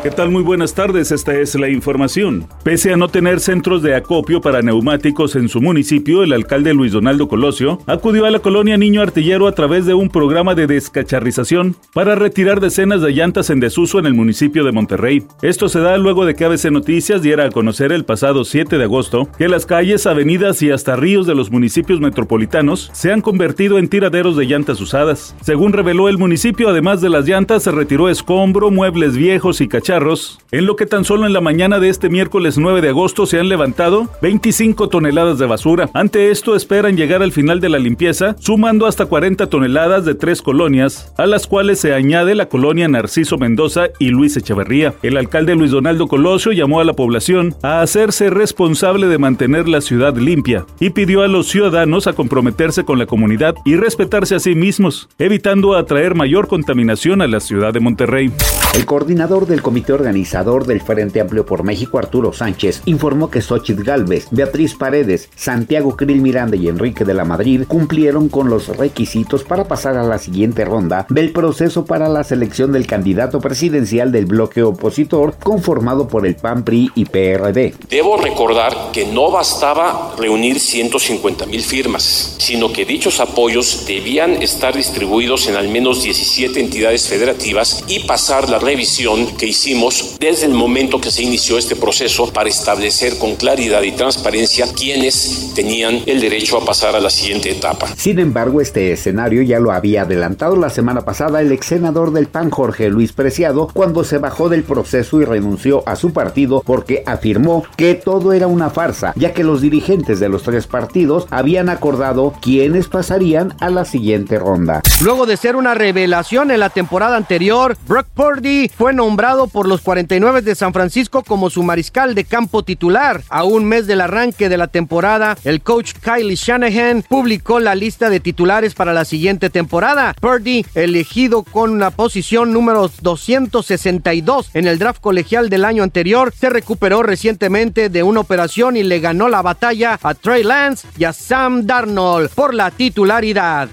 ¿Qué tal? Muy buenas tardes, esta es la información. Pese a no tener centros de acopio para neumáticos en su municipio, el alcalde Luis Donaldo Colosio acudió a la colonia Niño Artillero a través de un programa de descacharrización para retirar decenas de llantas en desuso en el municipio de Monterrey. Esto se da luego de que ABC Noticias diera a conocer el pasado 7 de agosto que las calles, avenidas y hasta ríos de los municipios metropolitanos se han convertido en tiraderos de llantas usadas. Según reveló el municipio, además de las llantas, se retiró escombro, muebles viejos y cacharros en lo que tan solo en la mañana de este miércoles 9 de agosto se han levantado 25 toneladas de basura. Ante esto esperan llegar al final de la limpieza, sumando hasta 40 toneladas de tres colonias, a las cuales se añade la colonia Narciso Mendoza y Luis Echeverría. El alcalde Luis Donaldo Colosio llamó a la población a hacerse responsable de mantener la ciudad limpia y pidió a los ciudadanos a comprometerse con la comunidad y respetarse a sí mismos, evitando atraer mayor contaminación a la ciudad de Monterrey. El coordinador del comité organizador del Frente Amplio por México, Arturo Sánchez, informó que Xochitl Galvez, Beatriz Paredes, Santiago Krill Miranda y Enrique de la Madrid cumplieron con los requisitos para pasar a la siguiente ronda del proceso para la selección del candidato presidencial del bloque opositor conformado por el PAN, PRI y PRD. Debo recordar que no bastaba reunir 150 mil firmas, sino que dichos apoyos debían estar distribuidos en al menos 17 entidades federativas y pasar la revisión que hicimos desde el momento que se inició este proceso para establecer con claridad y transparencia quiénes tenían el derecho a pasar a la siguiente etapa. Sin embargo, este escenario ya lo había adelantado la semana pasada el ex senador del PAN Jorge Luis Preciado cuando se bajó del proceso y renunció a su partido porque afirmó que todo era una farsa, ya que los dirigentes de los tres partidos habían acordado quiénes pasarían a la siguiente ronda. Luego de ser una revelación en la temporada anterior, Brock Purdy fue nombrado por los 49 de San Francisco como su mariscal de campo titular. A un mes del arranque de la temporada, el coach Kylie Shanahan publicó la lista de titulares para la siguiente temporada. Purdy, elegido con la posición número 262 en el draft colegial del año anterior, se recuperó recientemente de una operación y le ganó la batalla a Trey Lance y a Sam Darnold por la titularidad.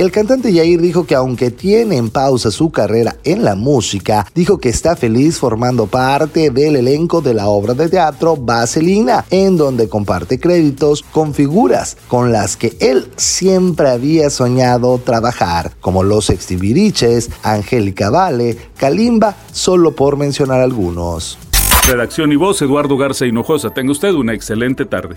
El cantante Yair dijo que aunque tiene en pausa su carrera en la música, dijo que está feliz formando parte del elenco de la obra de teatro Vaselina, en donde comparte créditos con figuras con las que él siempre había soñado trabajar, como los Extibiriches, Angélica Vale, Kalimba, solo por mencionar algunos. Redacción y voz, Eduardo Garza Hinojosa. Tenga usted una excelente tarde.